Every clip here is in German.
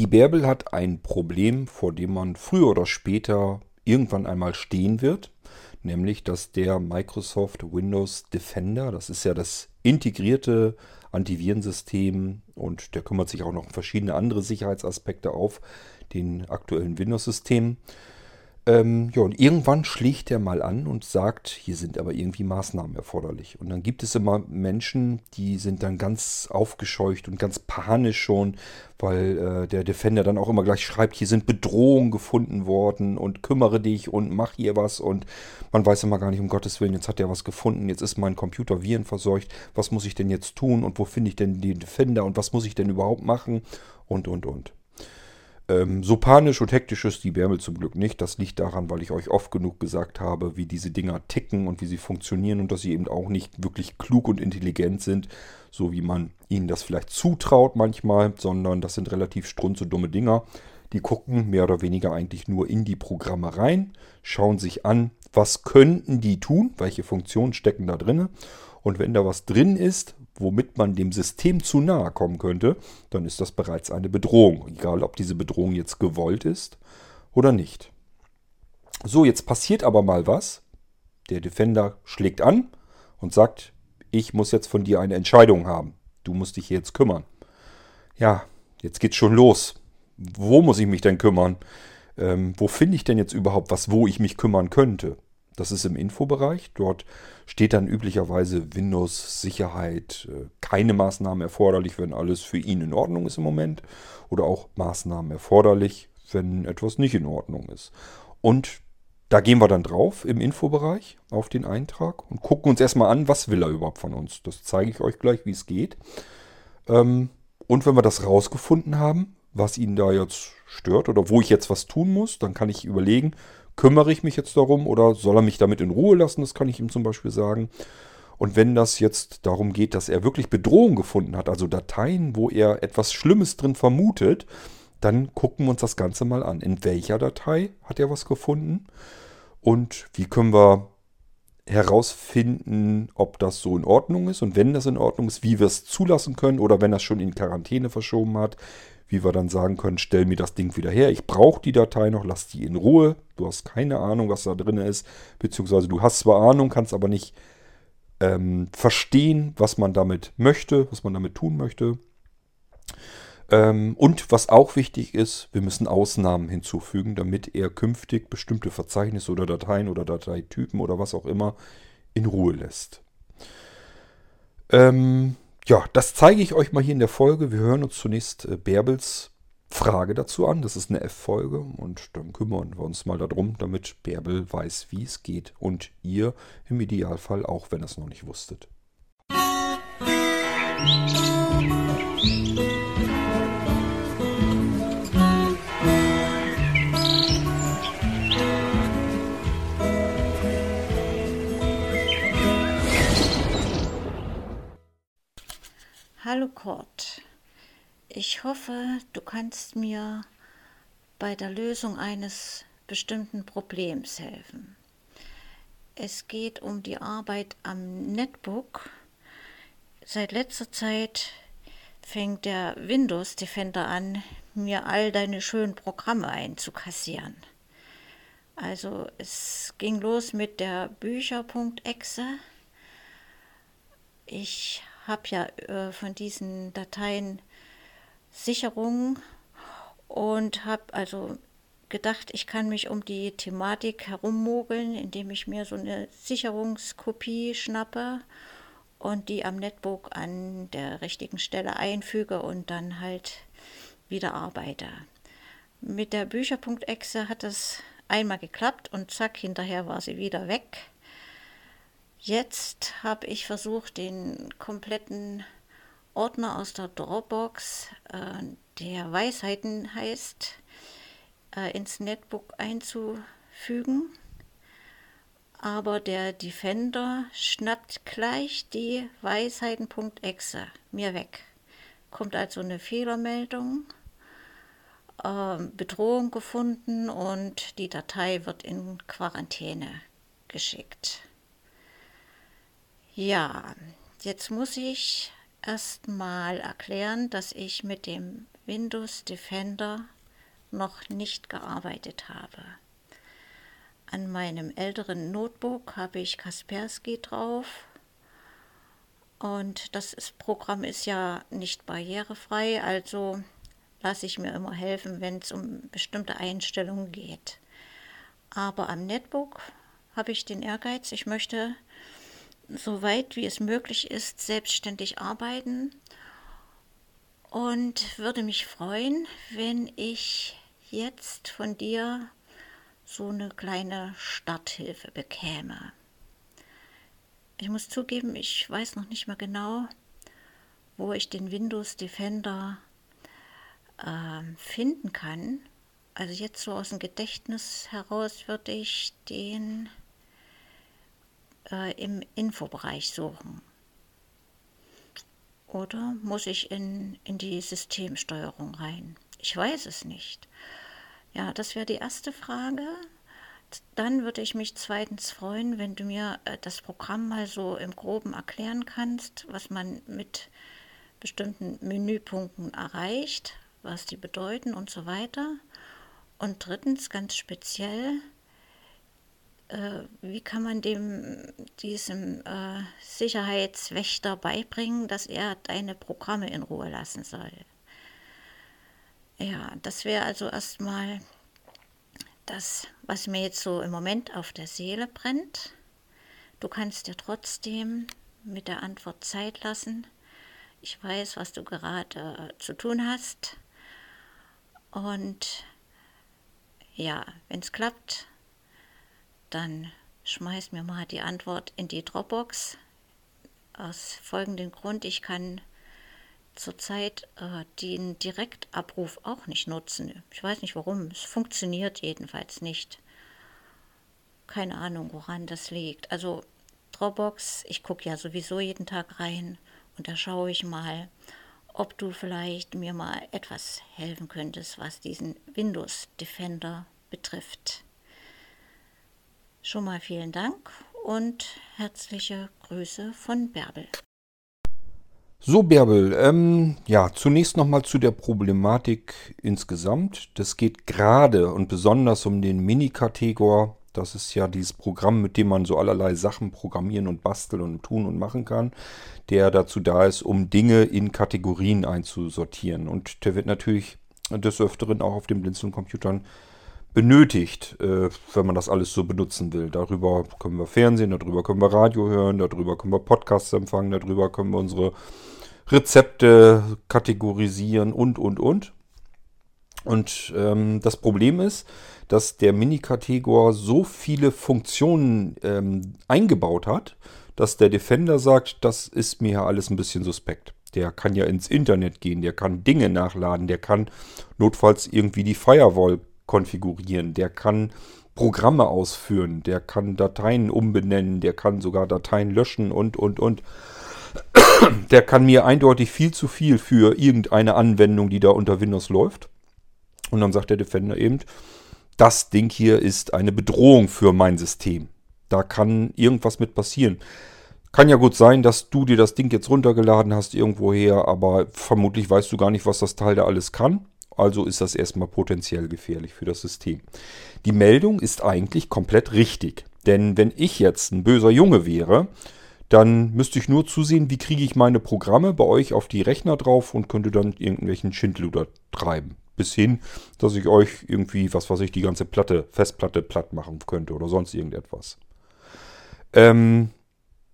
Die Bärbel hat ein Problem, vor dem man früher oder später irgendwann einmal stehen wird, nämlich dass der Microsoft Windows Defender, das ist ja das integrierte Antivirensystem und der kümmert sich auch noch um verschiedene andere Sicherheitsaspekte auf den aktuellen Windows-Systemen. Ähm, ja, und irgendwann schlägt er mal an und sagt, hier sind aber irgendwie Maßnahmen erforderlich. Und dann gibt es immer Menschen, die sind dann ganz aufgescheucht und ganz panisch schon, weil äh, der Defender dann auch immer gleich schreibt, hier sind Bedrohungen gefunden worden und kümmere dich und mach hier was. Und man weiß immer gar nicht, um Gottes Willen, jetzt hat er was gefunden, jetzt ist mein Computer virenverseucht, was muss ich denn jetzt tun und wo finde ich denn den Defender und was muss ich denn überhaupt machen und, und, und. Ähm, so panisch und hektisch ist die Bärbel zum Glück nicht. Das liegt daran, weil ich euch oft genug gesagt habe, wie diese Dinger ticken und wie sie funktionieren und dass sie eben auch nicht wirklich klug und intelligent sind, so wie man ihnen das vielleicht zutraut manchmal, sondern das sind relativ strunze dumme Dinger. Die gucken mehr oder weniger eigentlich nur in die Programme rein, schauen sich an, was könnten die tun, welche Funktionen stecken da drin. Und wenn da was drin ist, womit man dem System zu nahe kommen könnte, dann ist das bereits eine Bedrohung. Egal, ob diese Bedrohung jetzt gewollt ist oder nicht. So, jetzt passiert aber mal was. Der Defender schlägt an und sagt, ich muss jetzt von dir eine Entscheidung haben. Du musst dich jetzt kümmern. Ja, jetzt geht's schon los. Wo muss ich mich denn kümmern? Ähm, wo finde ich denn jetzt überhaupt was, wo ich mich kümmern könnte? Das ist im Infobereich. Dort steht dann üblicherweise Windows Sicherheit, äh, keine Maßnahmen erforderlich, wenn alles für ihn in Ordnung ist im Moment. Oder auch Maßnahmen erforderlich, wenn etwas nicht in Ordnung ist. Und da gehen wir dann drauf im Infobereich auf den Eintrag und gucken uns erstmal an, was will er überhaupt von uns. Das zeige ich euch gleich, wie es geht. Ähm, und wenn wir das rausgefunden haben, was ihn da jetzt stört oder wo ich jetzt was tun muss, dann kann ich überlegen, kümmere ich mich jetzt darum oder soll er mich damit in Ruhe lassen? Das kann ich ihm zum Beispiel sagen. Und wenn das jetzt darum geht, dass er wirklich Bedrohung gefunden hat, also Dateien, wo er etwas Schlimmes drin vermutet, dann gucken wir uns das Ganze mal an. In welcher Datei hat er was gefunden? Und wie können wir herausfinden, ob das so in Ordnung ist und wenn das in Ordnung ist, wie wir es zulassen können oder wenn es schon in Quarantäne verschoben hat, wie wir dann sagen können, stell mir das Ding wieder her. Ich brauche die Datei noch, lass die in Ruhe. Du hast keine Ahnung, was da drin ist. Beziehungsweise du hast zwar Ahnung, kannst aber nicht ähm, verstehen, was man damit möchte, was man damit tun möchte. Ähm, und was auch wichtig ist, wir müssen Ausnahmen hinzufügen, damit er künftig bestimmte Verzeichnisse oder Dateien oder Dateitypen oder was auch immer in Ruhe lässt. Ähm, ja, das zeige ich euch mal hier in der Folge. Wir hören uns zunächst äh, Bärbels Frage dazu an. Das ist eine F-Folge und dann kümmern wir uns mal darum, damit Bärbel weiß, wie es geht und ihr im Idealfall auch, wenn ihr es noch nicht wusstet. Musik Hallo Kurt, ich hoffe, du kannst mir bei der Lösung eines bestimmten Problems helfen. Es geht um die Arbeit am Netbook. Seit letzter Zeit fängt der Windows Defender an, mir all deine schönen Programme einzukassieren. Also es ging los mit der Bücher.exe. Ich habe ja äh, von diesen Dateien Sicherungen und habe also gedacht, ich kann mich um die Thematik herummogeln, indem ich mir so eine Sicherungskopie schnappe und die am Netbook an der richtigen Stelle einfüge und dann halt wieder arbeite. Mit der Bücher.exe hat es einmal geklappt und zack, hinterher war sie wieder weg. Jetzt habe ich versucht, den kompletten Ordner aus der Dropbox, äh, der Weisheiten heißt, äh, ins Netbook einzufügen. Aber der Defender schnappt gleich die Weisheiten.exe mir weg. Kommt also eine Fehlermeldung, äh, Bedrohung gefunden und die Datei wird in Quarantäne geschickt. Ja, jetzt muss ich erstmal erklären, dass ich mit dem Windows Defender noch nicht gearbeitet habe. An meinem älteren Notebook habe ich Kaspersky drauf und das ist, Programm ist ja nicht barrierefrei, also lasse ich mir immer helfen, wenn es um bestimmte Einstellungen geht. Aber am Netbook habe ich den Ehrgeiz, ich möchte so weit wie es möglich ist selbstständig arbeiten und würde mich freuen, wenn ich jetzt von dir so eine kleine Starthilfe bekäme. Ich muss zugeben, ich weiß noch nicht mehr genau, wo ich den Windows Defender äh, finden kann. Also jetzt so aus dem Gedächtnis heraus würde ich den äh, im Infobereich suchen. Oder muss ich in, in die Systemsteuerung rein? Ich weiß es nicht. Ja, das wäre die erste Frage. Dann würde ich mich zweitens freuen, wenn du mir äh, das Programm mal so im groben erklären kannst, was man mit bestimmten Menüpunkten erreicht, was die bedeuten und so weiter. Und drittens ganz speziell, äh, wie kann man dem diesem äh, Sicherheitswächter beibringen, dass er deine Programme in Ruhe lassen soll? Ja, das wäre also erstmal das, was mir jetzt so im Moment auf der Seele brennt. Du kannst dir trotzdem mit der Antwort Zeit lassen. Ich weiß, was du gerade zu tun hast. Und ja, wenn es klappt, dann schmeiß mir mal die Antwort in die Dropbox. Aus folgendem Grund, ich kann zurzeit äh, den Direktabruf auch nicht nutzen. Ich weiß nicht warum. Es funktioniert jedenfalls nicht. Keine Ahnung, woran das liegt. Also Dropbox, ich gucke ja sowieso jeden Tag rein und da schaue ich mal, ob du vielleicht mir mal etwas helfen könntest, was diesen Windows Defender betrifft. Schon mal vielen Dank und herzliche Grüße von Bärbel. So, Bärbel, ähm, ja, zunächst nochmal zu der Problematik insgesamt. Das geht gerade und besonders um den Mini-Kategor. Das ist ja dieses Programm, mit dem man so allerlei Sachen programmieren und basteln und tun und machen kann, der dazu da ist, um Dinge in Kategorien einzusortieren. Und der wird natürlich des Öfteren auch auf den Blinzeln-Computern benötigt, äh, wenn man das alles so benutzen will. Darüber können wir Fernsehen, darüber können wir Radio hören, darüber können wir Podcasts empfangen, darüber können wir unsere Rezepte kategorisieren und, und, und. Und ähm, das Problem ist, dass der Mini-Kategor so viele Funktionen ähm, eingebaut hat, dass der Defender sagt, das ist mir ja alles ein bisschen suspekt. Der kann ja ins Internet gehen, der kann Dinge nachladen, der kann notfalls irgendwie die Firewall konfigurieren, der kann Programme ausführen, der kann Dateien umbenennen, der kann sogar Dateien löschen und, und, und der kann mir eindeutig viel zu viel für irgendeine Anwendung, die da unter Windows läuft. Und dann sagt der Defender eben, das Ding hier ist eine Bedrohung für mein System. Da kann irgendwas mit passieren. Kann ja gut sein, dass du dir das Ding jetzt runtergeladen hast irgendwoher, aber vermutlich weißt du gar nicht, was das Teil da alles kann. Also ist das erstmal potenziell gefährlich für das System. Die Meldung ist eigentlich komplett richtig. Denn wenn ich jetzt ein böser Junge wäre dann müsste ich nur zusehen, wie kriege ich meine Programme bei euch auf die Rechner drauf und könnte dann irgendwelchen Schindluder treiben. Bis hin, dass ich euch irgendwie, was weiß ich, die ganze Platte, Festplatte platt machen könnte oder sonst irgendetwas. Ähm,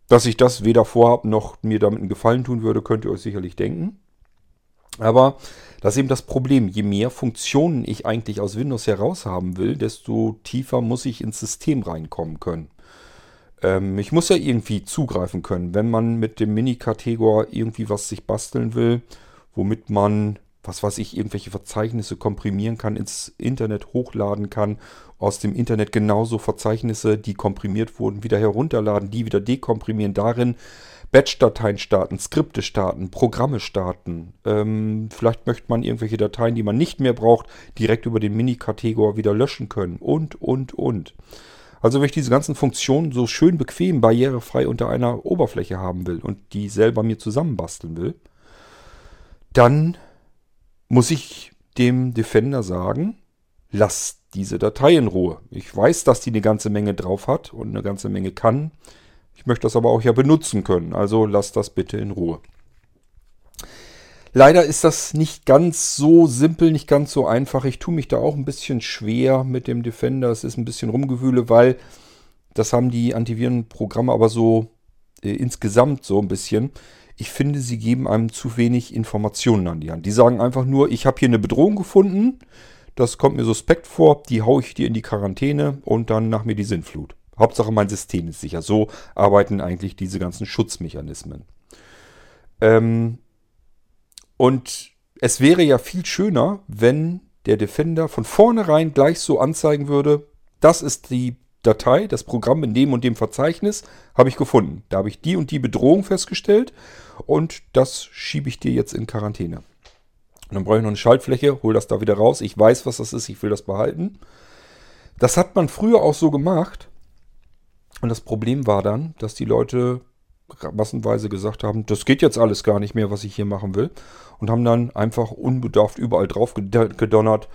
dass ich das weder vorhabe noch mir damit einen Gefallen tun würde, könnt ihr euch sicherlich denken. Aber das ist eben das Problem. Je mehr Funktionen ich eigentlich aus Windows heraus haben will, desto tiefer muss ich ins System reinkommen können. Ähm, ich muss ja irgendwie zugreifen können, wenn man mit dem Mini-Kategor irgendwie was sich basteln will, womit man, was weiß ich, irgendwelche Verzeichnisse komprimieren kann, ins Internet hochladen kann, aus dem Internet genauso Verzeichnisse, die komprimiert wurden, wieder herunterladen, die wieder dekomprimieren, darin Batch-Dateien starten, Skripte starten, Programme starten. Ähm, vielleicht möchte man irgendwelche Dateien, die man nicht mehr braucht, direkt über den Mini-Kategor wieder löschen können und, und, und. Also wenn ich diese ganzen Funktionen so schön bequem, barrierefrei unter einer Oberfläche haben will und die selber mir zusammenbasteln will, dann muss ich dem Defender sagen, lass diese Datei in Ruhe. Ich weiß, dass die eine ganze Menge drauf hat und eine ganze Menge kann. Ich möchte das aber auch ja benutzen können. Also lass das bitte in Ruhe. Leider ist das nicht ganz so simpel, nicht ganz so einfach. Ich tue mich da auch ein bisschen schwer mit dem Defender. Es ist ein bisschen rumgewühle, weil das haben die Antivirenprogramme aber so äh, insgesamt so ein bisschen. Ich finde, sie geben einem zu wenig Informationen an die Hand. Die sagen einfach nur, ich habe hier eine Bedrohung gefunden. Das kommt mir suspekt vor. Die haue ich dir in die Quarantäne und dann nach mir die Sinnflut. Hauptsache mein System ist sicher. So arbeiten eigentlich diese ganzen Schutzmechanismen. Ähm, und es wäre ja viel schöner, wenn der Defender von vornherein gleich so anzeigen würde, das ist die Datei, das Programm in dem und dem Verzeichnis habe ich gefunden. Da habe ich die und die Bedrohung festgestellt und das schiebe ich dir jetzt in Quarantäne. Und dann brauche ich noch eine Schaltfläche, hole das da wieder raus. Ich weiß, was das ist, ich will das behalten. Das hat man früher auch so gemacht. Und das Problem war dann, dass die Leute massenweise gesagt haben, das geht jetzt alles gar nicht mehr, was ich hier machen will. Und haben dann einfach unbedarft überall drauf gedonnert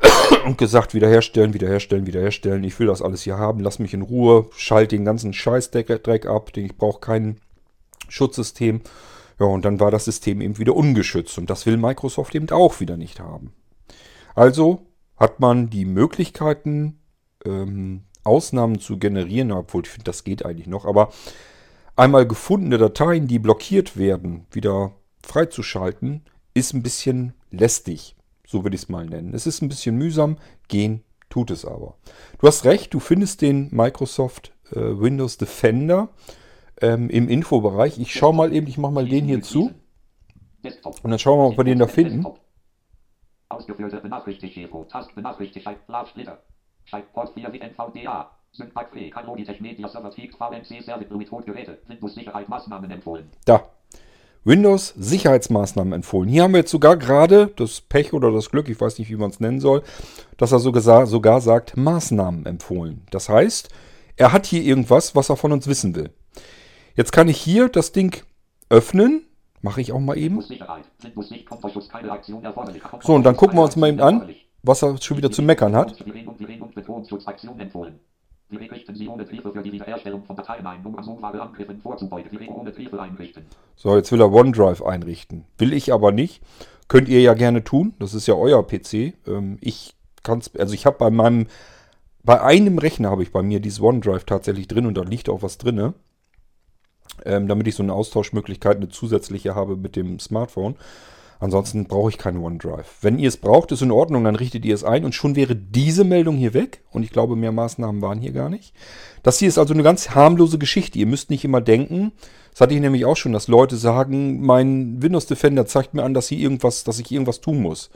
und gesagt, wiederherstellen, wiederherstellen, wiederherstellen. Ich will das alles hier haben, lass mich in Ruhe, schalt den ganzen Scheißdreck ab, den ich brauche kein Schutzsystem. Ja, und dann war das System eben wieder ungeschützt. Und das will Microsoft eben auch wieder nicht haben. Also hat man die Möglichkeiten, ähm, Ausnahmen zu generieren, obwohl ich finde, das geht eigentlich noch, aber einmal gefundene Dateien, die blockiert werden, wieder freizuschalten, ist ein bisschen lästig. So würde ich es mal nennen. Es ist ein bisschen mühsam, gehen tut es aber. Du hast recht, du findest den Microsoft äh, Windows Defender ähm, im Infobereich. Ich schaue mal eben, ich mache mal den hier zu. Und dann schauen wir mal, ob wir den da finden. Ausgeführte Benachrichtigung, Tast Benachrichtigung, Blavsplitter, Port 4 NVDA, Syntax E, Logitech Media Server Peak VNC Service mit Geräte, Windows Sicherheitsmaßnahmen empfohlen. Da. Windows Sicherheitsmaßnahmen empfohlen. Hier haben wir jetzt sogar gerade das Pech oder das Glück, ich weiß nicht, wie man es nennen soll, dass er sogar, sogar sagt Maßnahmen empfohlen. Das heißt, er hat hier irgendwas, was er von uns wissen will. Jetzt kann ich hier das Ding öffnen. Mache ich auch mal eben. So, und dann gucken wir uns mal eben an, was er schon wieder zu meckern hat. So, jetzt will er OneDrive einrichten. Will ich aber nicht. Könnt ihr ja gerne tun. Das ist ja euer PC. Ähm, ich kann es, also ich habe bei meinem, bei einem Rechner habe ich bei mir dieses OneDrive tatsächlich drin und da liegt auch was drin. Ähm, damit ich so eine Austauschmöglichkeit, eine zusätzliche habe mit dem Smartphone. Ansonsten brauche ich keinen OneDrive. Wenn ihr es braucht, ist in Ordnung, dann richtet ihr es ein und schon wäre diese Meldung hier weg. Und ich glaube, mehr Maßnahmen waren hier gar nicht. Das hier ist also eine ganz harmlose Geschichte. Ihr müsst nicht immer denken, das hatte ich nämlich auch schon, dass Leute sagen, mein Windows Defender zeigt mir an, dass, hier irgendwas, dass ich irgendwas tun muss.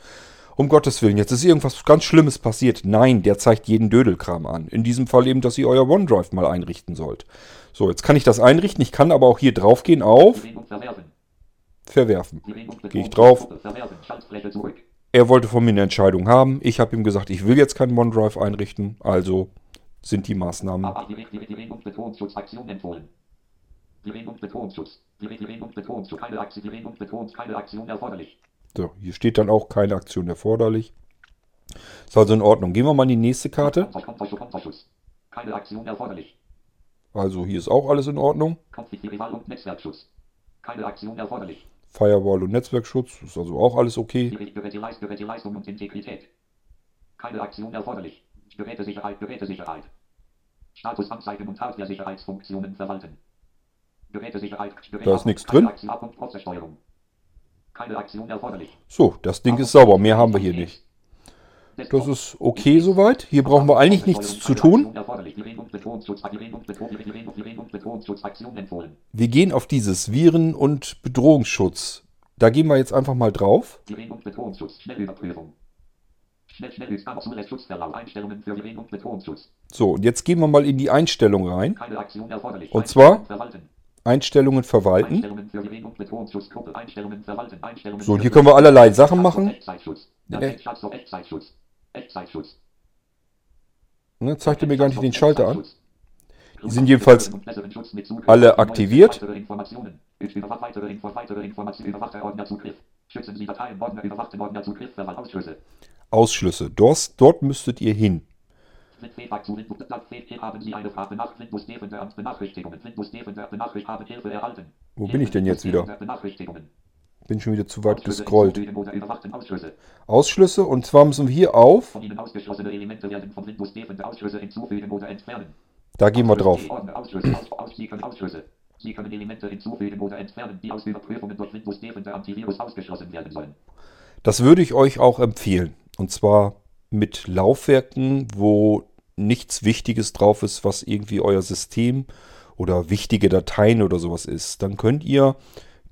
Um Gottes Willen, jetzt ist irgendwas ganz Schlimmes passiert. Nein, der zeigt jeden Dödelkram an. In diesem Fall eben, dass ihr euer OneDrive mal einrichten sollt. So, jetzt kann ich das einrichten. Ich kann aber auch hier draufgehen auf verwerfen. Gehe ich drauf. Er wollte von mir eine Entscheidung haben. Ich habe ihm gesagt, ich will jetzt keinen OneDrive einrichten. Also sind die Maßnahmen. So, hier steht dann auch keine Aktion erforderlich. Ist also in Ordnung. Gehen wir mal in die nächste Karte. Keine Aktion erforderlich. Also hier ist auch alles in Ordnung. Keine Aktion erforderlich. Firewall und Netzwerkschutz, ist also auch alles okay. Geräteleistung und Integrität. Keine Aktion erforderlich. Gerätesicherheit, Gerätesicherheit. Status anzeigen und Hardware-Sicherheitsfunktionen verwalten. Gerätesicherheit, Geräte da ist nichts drin. Keine Aktion erforderlich. So, das Ding ist sauber, mehr haben wir hier nicht. Das ist okay soweit. Hier brauchen wir eigentlich nichts zu tun. Wir gehen auf dieses Viren- und Bedrohungsschutz. Da gehen wir jetzt einfach mal drauf. So, und jetzt gehen wir mal in die Einstellung rein. Und zwar Einstellungen verwalten. So, und hier können wir allerlei Sachen machen. Echtzeitschutz. Ne, zeigt er mir gar nicht den Schalter an. Die sind jedenfalls alle aktiviert. Ausschlüsse. Dort, dort müsstet ihr hin. Wo bin ich denn jetzt wieder? Bin schon wieder zu weit gescrollt. Ausschlüsse. Und zwar müssen wir hier auf. Von Ihnen ausgeschlossene Elemente werden von Windows Nebenwert Ausschlüsse hinzufügen oder entfernen. Da gehen wir drauf. Sie können Elemente hinzufügen oder entfernen, die aus Überprüfungen durch Windows Nebenwert Antivirus ausgeschlossen werden sollen. Das würde ich euch auch empfehlen. Und zwar mit Laufwerken, wo nichts Wichtiges drauf ist, was irgendwie euer System oder wichtige Dateien oder sowas ist. Dann könnt ihr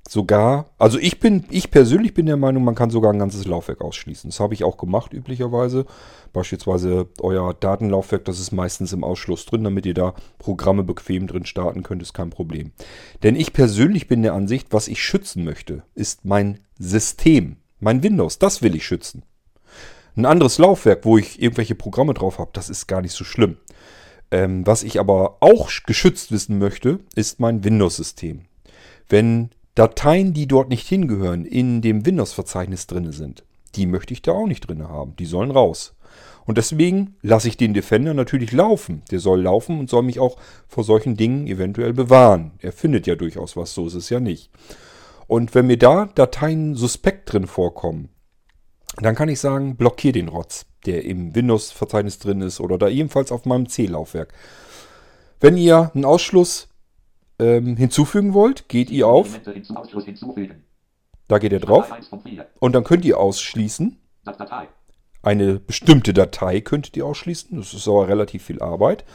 sogar, also ich bin, ich persönlich bin der Meinung, man kann sogar ein ganzes Laufwerk ausschließen. Das habe ich auch gemacht üblicherweise. Beispielsweise euer Datenlaufwerk, das ist meistens im Ausschluss drin, damit ihr da Programme bequem drin starten könnt, ist kein Problem. Denn ich persönlich bin der Ansicht, was ich schützen möchte, ist mein System, mein Windows. Das will ich schützen. Ein anderes Laufwerk, wo ich irgendwelche Programme drauf habe, das ist gar nicht so schlimm. Ähm, was ich aber auch geschützt wissen möchte, ist mein Windows-System. Wenn Dateien, die dort nicht hingehören, in dem Windows-Verzeichnis drin sind, die möchte ich da auch nicht drin haben. Die sollen raus. Und deswegen lasse ich den Defender natürlich laufen. Der soll laufen und soll mich auch vor solchen Dingen eventuell bewahren. Er findet ja durchaus was, so ist es ja nicht. Und wenn mir da Dateien suspekt drin vorkommen, dann kann ich sagen, blockiere den Rotz, der im Windows-Verzeichnis drin ist oder da ebenfalls auf meinem C-Laufwerk. Wenn ihr einen Ausschluss ähm, hinzufügen wollt, geht ihr auf, da geht ihr drauf Datei 1 von 4. und dann könnt ihr ausschließen. Eine bestimmte Datei könntet ihr ausschließen. Das ist aber relativ viel Arbeit,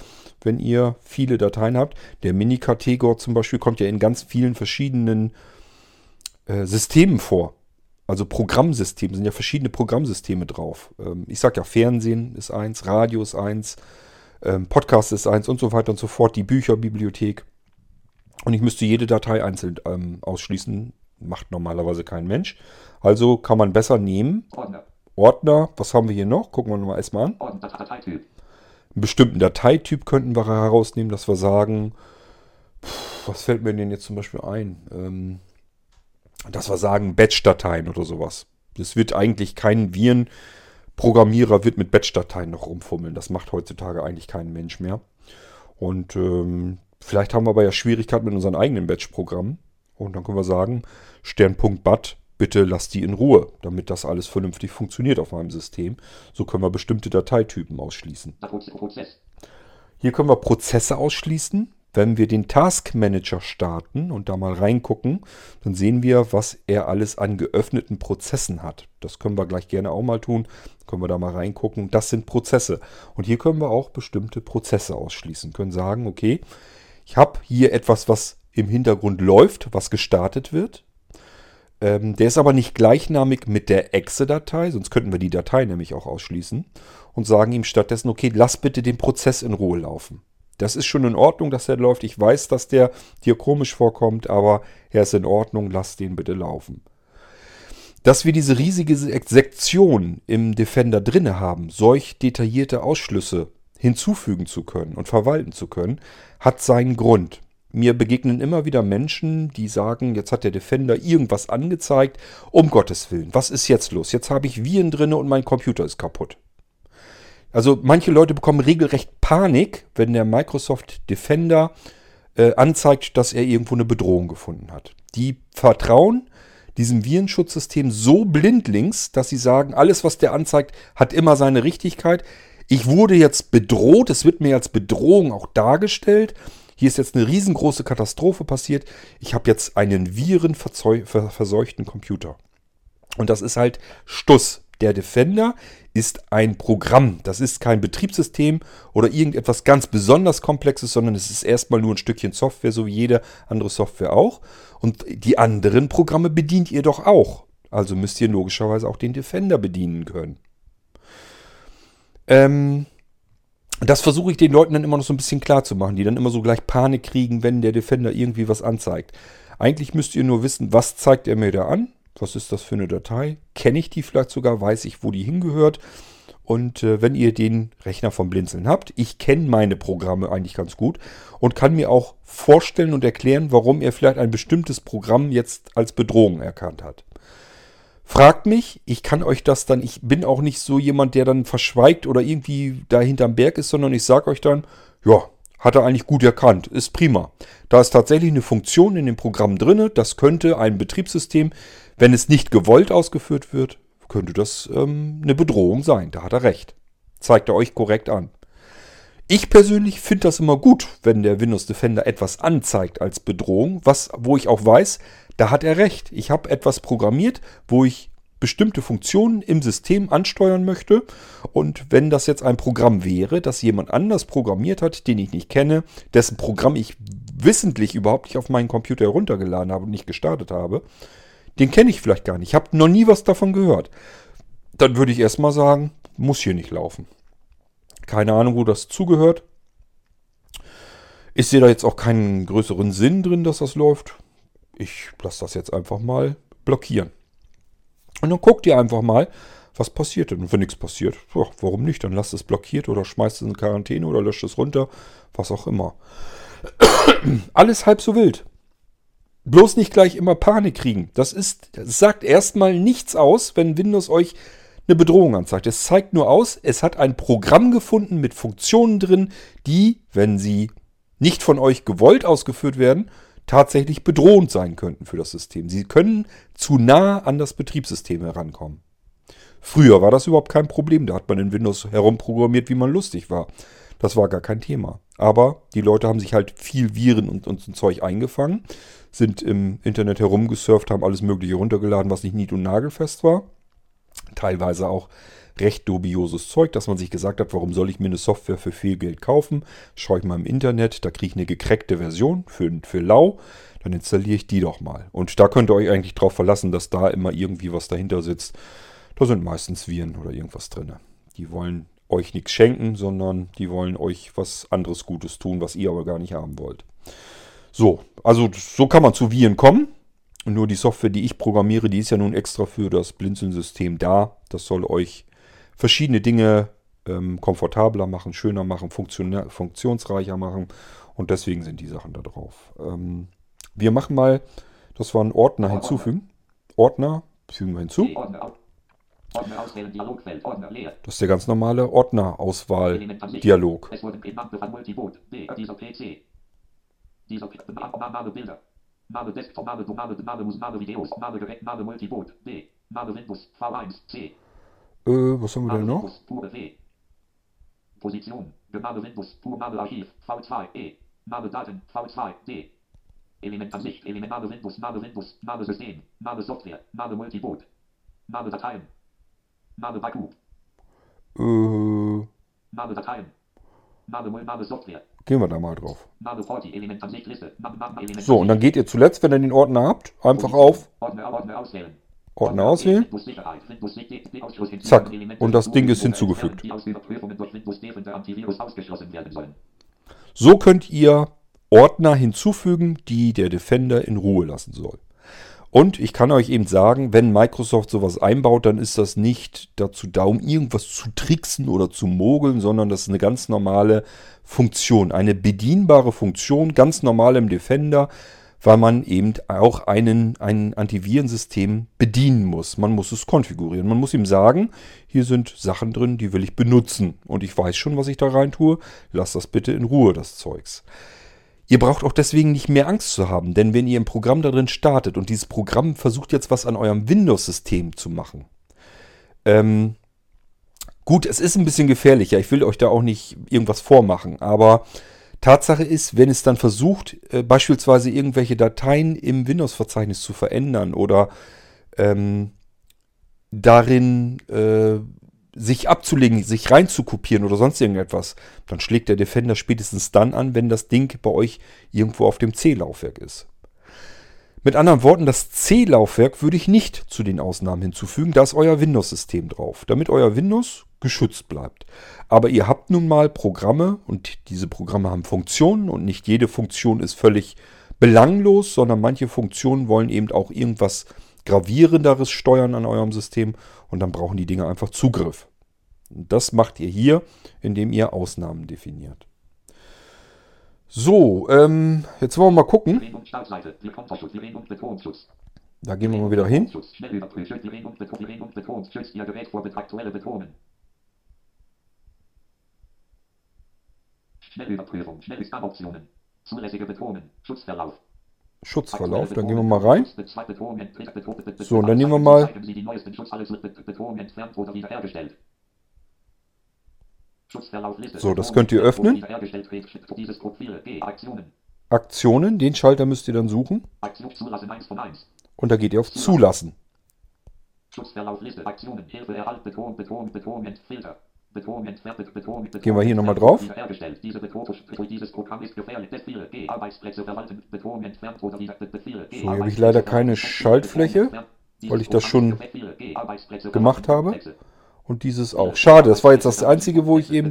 wenn ihr viele Dateien habt. Der Mini-Kategor zum Beispiel kommt ja in ganz vielen verschiedenen äh, Systemen vor. Also Programmsystemen, sind ja verschiedene Programmsysteme drauf. Ähm, ich sag ja, Fernsehen ist eins, Radio ist eins, ähm, Podcast ist eins und so weiter und so fort, die Bücherbibliothek. Und ich müsste jede Datei einzeln ähm, ausschließen. Macht normalerweise kein Mensch. Also kann man besser nehmen. Ordner. Ordner, was haben wir hier noch? Gucken wir mal erstmal an. Ordner. Dat- Dateityp. Einen bestimmten Dateityp könnten wir herausnehmen, dass wir sagen, pff, was fällt mir denn jetzt zum Beispiel ein? Ähm, dass wir sagen Batch-Dateien oder sowas. Das wird eigentlich kein Virenprogrammierer wird mit Batch-Dateien noch rumfummeln. Das macht heutzutage eigentlich kein Mensch mehr. Und ähm, vielleicht haben wir aber ja Schwierigkeiten mit unseren eigenen Batch-Programmen. Und dann können wir sagen, Stern.bat, bitte lasst die in Ruhe, damit das alles vernünftig funktioniert auf meinem System. So können wir bestimmte Dateitypen ausschließen. Hier können wir Prozesse ausschließen. Wenn wir den Task Manager starten und da mal reingucken, dann sehen wir, was er alles an geöffneten Prozessen hat. Das können wir gleich gerne auch mal tun. Können wir da mal reingucken. Das sind Prozesse. Und hier können wir auch bestimmte Prozesse ausschließen. Können sagen, okay, ich habe hier etwas, was im Hintergrund läuft, was gestartet wird. Ähm, der ist aber nicht gleichnamig mit der Exe-Datei, sonst könnten wir die Datei nämlich auch ausschließen und sagen ihm stattdessen, okay, lass bitte den Prozess in Ruhe laufen. Das ist schon in Ordnung, dass der läuft. Ich weiß, dass der dir komisch vorkommt, aber er ist in Ordnung, lass den bitte laufen. Dass wir diese riesige Se- Sektion im Defender drinne haben, solch detaillierte Ausschlüsse hinzufügen zu können und verwalten zu können, hat seinen Grund. Mir begegnen immer wieder Menschen, die sagen, jetzt hat der Defender irgendwas angezeigt. Um Gottes Willen, was ist jetzt los? Jetzt habe ich Viren drinne und mein Computer ist kaputt. Also manche Leute bekommen regelrecht Panik, wenn der Microsoft Defender äh, anzeigt, dass er irgendwo eine Bedrohung gefunden hat. Die vertrauen diesem Virenschutzsystem so blindlings, dass sie sagen, alles, was der anzeigt, hat immer seine Richtigkeit. Ich wurde jetzt bedroht, es wird mir als Bedrohung auch dargestellt. Hier ist jetzt eine riesengroße Katastrophe passiert. Ich habe jetzt einen virenverseuchten Computer. Und das ist halt Stuss. Der Defender ist ein Programm. Das ist kein Betriebssystem oder irgendetwas ganz besonders Komplexes, sondern es ist erstmal nur ein Stückchen Software, so wie jede andere Software auch. Und die anderen Programme bedient ihr doch auch. Also müsst ihr logischerweise auch den Defender bedienen können. Ähm, das versuche ich den Leuten dann immer noch so ein bisschen klar zu machen, die dann immer so gleich Panik kriegen, wenn der Defender irgendwie was anzeigt. Eigentlich müsst ihr nur wissen, was zeigt er mir da an? Was ist das für eine Datei? Kenne ich die vielleicht sogar? Weiß ich, wo die hingehört? Und äh, wenn ihr den Rechner vom Blinzeln habt, ich kenne meine Programme eigentlich ganz gut und kann mir auch vorstellen und erklären, warum er vielleicht ein bestimmtes Programm jetzt als Bedrohung erkannt hat. Fragt mich, ich kann euch das dann, ich bin auch nicht so jemand, der dann verschweigt oder irgendwie da hinterm Berg ist, sondern ich sage euch dann, ja, hat er eigentlich gut erkannt, ist prima. Da ist tatsächlich eine Funktion in dem Programm drin, das könnte ein Betriebssystem, wenn es nicht gewollt ausgeführt wird, könnte das ähm, eine Bedrohung sein. Da hat er recht. Zeigt er euch korrekt an. Ich persönlich finde das immer gut, wenn der Windows Defender etwas anzeigt als Bedrohung, was, wo ich auch weiß, da hat er recht. Ich habe etwas programmiert, wo ich bestimmte Funktionen im System ansteuern möchte. Und wenn das jetzt ein Programm wäre, das jemand anders programmiert hat, den ich nicht kenne, dessen Programm ich wissentlich überhaupt nicht auf meinen Computer heruntergeladen habe und nicht gestartet habe, den kenne ich vielleicht gar nicht. Ich habe noch nie was davon gehört. Dann würde ich erstmal sagen, muss hier nicht laufen. Keine Ahnung, wo das zugehört. Ich sehe da jetzt auch keinen größeren Sinn drin, dass das läuft ich lasse das jetzt einfach mal blockieren. Und dann guckt ihr einfach mal, was passiert. Und wenn nichts passiert, ja, warum nicht? Dann lasst es blockiert oder schmeißt es in Quarantäne oder löscht es runter, was auch immer. Alles halb so wild. Bloß nicht gleich immer Panik kriegen. Das ist, das sagt erstmal nichts aus, wenn Windows euch eine Bedrohung anzeigt. Es zeigt nur aus, es hat ein Programm gefunden mit Funktionen drin, die, wenn sie nicht von euch gewollt ausgeführt werden, tatsächlich bedrohend sein könnten für das System. Sie können zu nah an das Betriebssystem herankommen. Früher war das überhaupt kein Problem. Da hat man in Windows herumprogrammiert, wie man lustig war. Das war gar kein Thema. Aber die Leute haben sich halt viel Viren und, und so Zeug eingefangen, sind im Internet herumgesurft, haben alles Mögliche runtergeladen, was nicht nied- und nagelfest war. Teilweise auch recht dubioses Zeug, dass man sich gesagt hat, warum soll ich mir eine Software für viel Geld kaufen? Schaue ich mal im Internet, da kriege ich eine gekreckte Version für, für lau, dann installiere ich die doch mal. Und da könnt ihr euch eigentlich darauf verlassen, dass da immer irgendwie was dahinter sitzt. Da sind meistens Viren oder irgendwas drin. Die wollen euch nichts schenken, sondern die wollen euch was anderes Gutes tun, was ihr aber gar nicht haben wollt. So, also so kann man zu Viren kommen. Und nur die Software, die ich programmiere, die ist ja nun extra für das Blinzeln-System da. Das soll euch verschiedene Dinge ähm, komfortabler machen, schöner machen, funktionsreicher machen. Und deswegen sind die Sachen da drauf. Ähm, wir machen mal, das war ein Ordner hinzufügen. Ordner fügen wir hinzu. Das ist der ganz normale Ordnerauswahl-Dialog. Name Desktop, Name, Name, Name, Name Videos, Name Gerät, Name Multiboot, B, Name Windows, V1, C, äh, was haben wir denn noch? Position. Name Windows. Name Archiv. V2. E. Name Daten. V2. D. Element Ansicht. Element Name Windows. Name Windows. Name System. Name Software. Name Multiboot. Name Dateien. Name Backup. Äh. Name Dateien. Name, Name Software. Gehen wir da mal drauf. So, und dann geht ihr zuletzt, wenn ihr den Ordner habt, einfach auf Ordner, Ordner auswählen. Ordner auswählen. Zack. Und das Ding ist hinzugefügt. So könnt ihr Ordner hinzufügen, die der Defender in Ruhe lassen soll. Und ich kann euch eben sagen, wenn Microsoft sowas einbaut, dann ist das nicht dazu da, um irgendwas zu tricksen oder zu mogeln, sondern das ist eine ganz normale Funktion, eine bedienbare Funktion, ganz normal im Defender, weil man eben auch einen, ein Antivirensystem bedienen muss. Man muss es konfigurieren. Man muss ihm sagen, hier sind Sachen drin, die will ich benutzen. Und ich weiß schon, was ich da rein tue. Lass das bitte in Ruhe, das Zeugs. Ihr braucht auch deswegen nicht mehr Angst zu haben, denn wenn ihr ein Programm da drin startet und dieses Programm versucht jetzt was an eurem Windows-System zu machen, ähm, gut, es ist ein bisschen gefährlicher. Ich will euch da auch nicht irgendwas vormachen, aber Tatsache ist, wenn es dann versucht, äh, beispielsweise irgendwelche Dateien im Windows-Verzeichnis zu verändern oder ähm, darin äh, sich abzulegen, sich reinzukopieren oder sonst irgendetwas, dann schlägt der Defender spätestens dann an, wenn das Ding bei euch irgendwo auf dem C-Laufwerk ist. Mit anderen Worten, das C-Laufwerk würde ich nicht zu den Ausnahmen hinzufügen, da ist euer Windows-System drauf, damit euer Windows geschützt bleibt. Aber ihr habt nun mal Programme und diese Programme haben Funktionen und nicht jede Funktion ist völlig belanglos, sondern manche Funktionen wollen eben auch irgendwas gravierenderes steuern an eurem System und dann brauchen die Dinge einfach Zugriff. Das macht ihr hier, indem ihr Ausnahmen definiert. So, ähm, jetzt wollen wir mal gucken. Da gehen wir mal wieder hin. Schnellüberprüfung, Schnellscan-Optionen. Zulässige Betonen, Schutzverlauf. Schutzverlauf, dann gehen wir mal rein. So, und dann nehmen wir mal Sie die neuesten Schutz, alles wird mit Beton entfernt oder wiederhergestellt. Schutzverlaufliste. So, das könnt ihr öffnen. Aktionen. Den Schalter müsst ihr dann suchen. Aktion zulassen 1 von 1. Und da geht ihr auf Zulassen. Gehen wir hier nochmal drauf. So, hier habe ich leider keine Schaltfläche, weil ich das schon gemacht habe. Und dieses auch. Schade, das war jetzt das einzige, wo ich eben...